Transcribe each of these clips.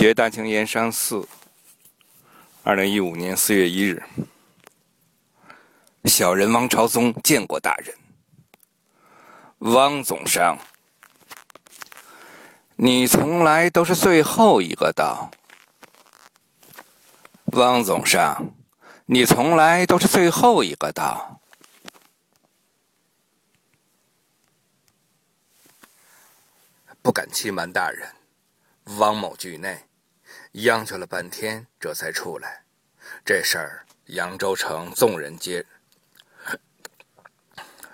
学大清盐商四，二零一五年四月一日，小人王朝宗见过大人。汪总商，你从来都是最后一个到。汪总商，你从来都是最后一个到。不敢欺瞒大人。汪某惧内，央求了半天，这才出来。这事儿扬州城众人皆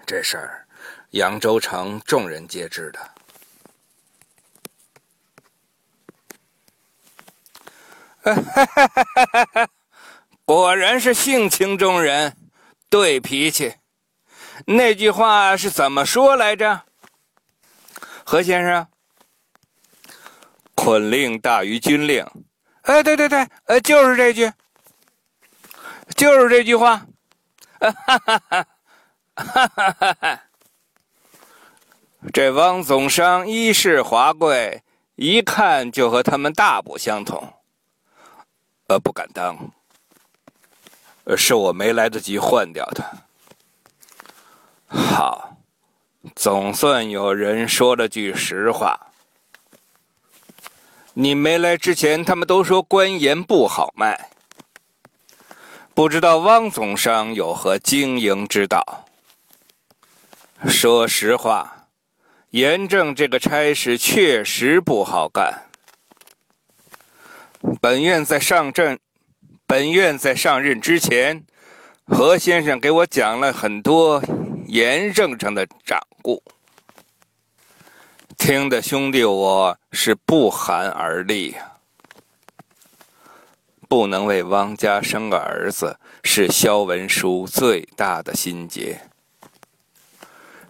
这事儿扬州城众人皆知的。果然是性情中人，对脾气。那句话是怎么说来着？何先生。捆令大于军令，哎，对对对，呃，就是这句，就是这句话，哈哈哈哈！这汪总商衣饰华贵，一看就和他们大不相同。呃，不敢当，是我没来得及换掉它。好，总算有人说了句实话。你没来之前，他们都说官盐不好卖，不知道汪总商有何经营之道。说实话，盐政这个差事确实不好干。本院在上阵，本院在上任之前，何先生给我讲了很多盐政上的掌故。听的兄弟，我是不寒而栗！不能为汪家生个儿子，是萧文书最大的心结。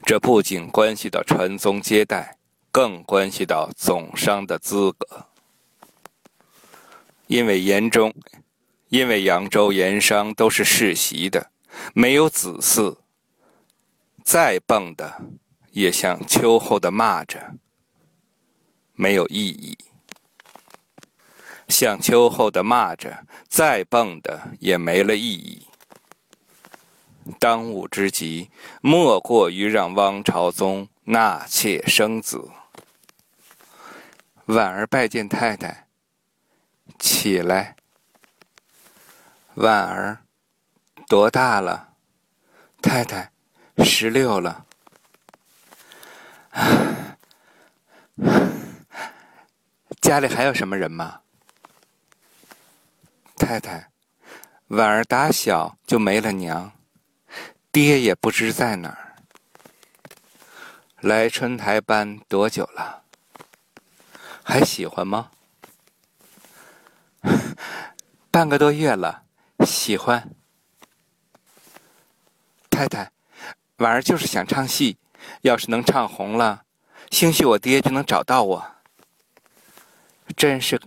这不仅关系到传宗接代，更关系到总商的资格。因为盐中，因为扬州盐商都是世袭的，没有子嗣，再蹦的。也像秋后的蚂蚱，没有意义；像秋后的蚂蚱，再蹦的也没了意义。当务之急，莫过于让汪朝宗纳妾生子。婉儿拜见太太。起来。婉儿多大了？太太十六了。家里还有什么人吗？太太，婉儿打小就没了娘，爹也不知在哪儿。来春台班多久了？还喜欢吗？半个多月了，喜欢。太太，婉儿就是想唱戏。要是能唱红了，兴许我爹就能找到我。真是，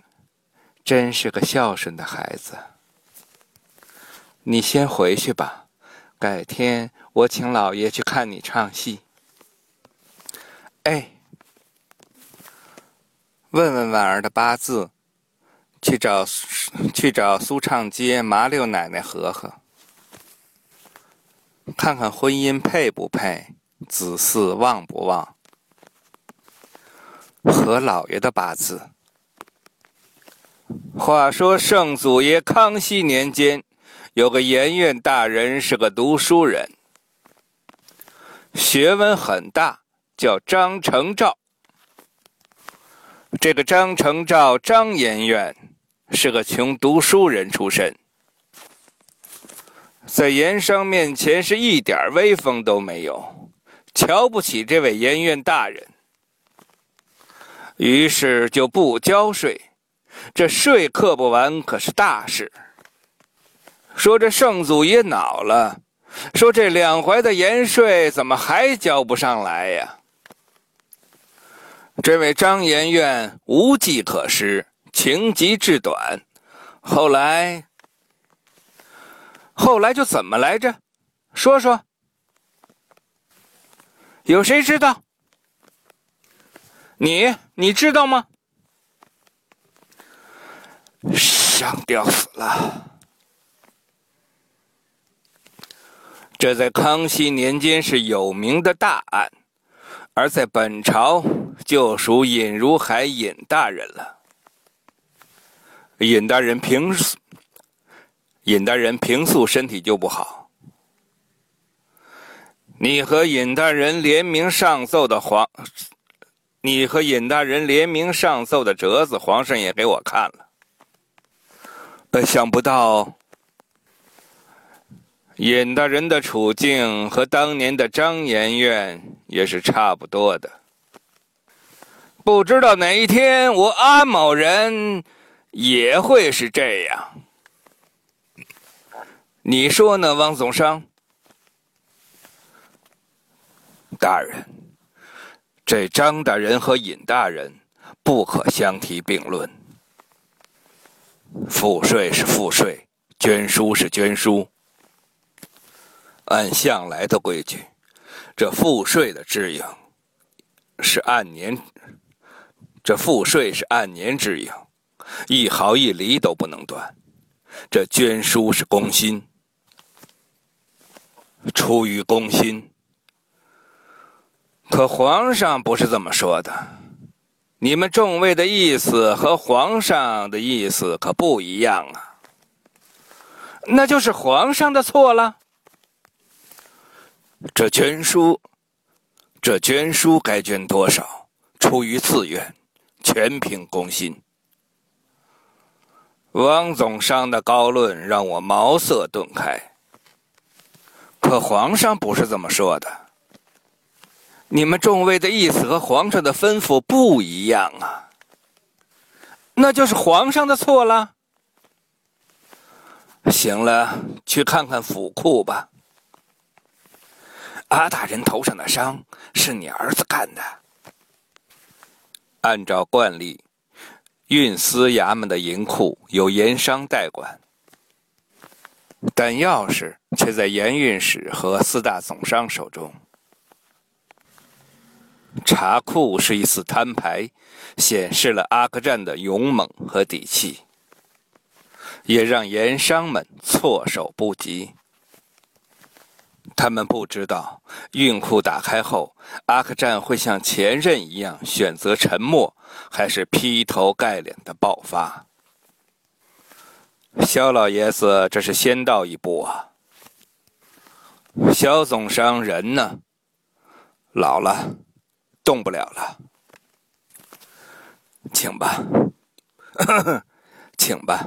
真是个孝顺的孩子。你先回去吧，改天我请老爷去看你唱戏。哎，问问婉儿的八字，去找去找苏畅街麻六奶奶和和，看看婚姻配不配。子嗣旺不旺？和老爷的八字。话说圣祖爷康熙年间，有个盐院大人，是个读书人，学问很大，叫张承照。这个张承照，张盐院是个穷读书人出身，在盐商面前是一点威风都没有。瞧不起这位盐院大人，于是就不交税。这税课不完可是大事。说这圣祖爷恼了，说这两淮的盐税怎么还交不上来呀？这位张盐院无计可施，情急志短，后来，后来就怎么来着？说说。有谁知道？你你知道吗？上吊死了。这在康熙年间是有名的大案，而在本朝就属尹如海尹大人了。尹大人平尹大人平素身体就不好，你和尹大人联名上奏的皇，你和尹大人联名上奏的折子，皇上也给我看了。呃，想不到尹大人的处境和当年的张延院也是差不多的。不知道哪一天我阿某人也会是这样。你说呢，汪总商？大人，这张大人和尹大人不可相提并论。赋税是赋税，捐书是捐书。按向来的规矩，这赋税的支应是按年，这赋税是按年支应，一毫一厘都不能断。这捐书是公心。出于公心，可皇上不是这么说的。你们众位的意思和皇上的意思可不一样啊。那就是皇上的错了。这捐书，这捐书该捐多少，出于自愿，全凭公心。汪总商的高论让我茅塞顿开。可皇上不是这么说的。你们众位的意思和皇上的吩咐不一样啊，那就是皇上的错了。行了，去看看府库吧。阿大人头上的伤是你儿子干的。按照惯例，运司衙门的银库由盐商代管。但钥匙却在盐运使和四大总商手中。查库是一次摊牌，显示了阿克战的勇猛和底气，也让盐商们措手不及。他们不知道，运库打开后，阿克战会像前任一样选择沉默，还是劈头盖脸的爆发。肖老爷子，这是先到一步啊！肖总商人呢？老了，动不了了。请吧，请吧。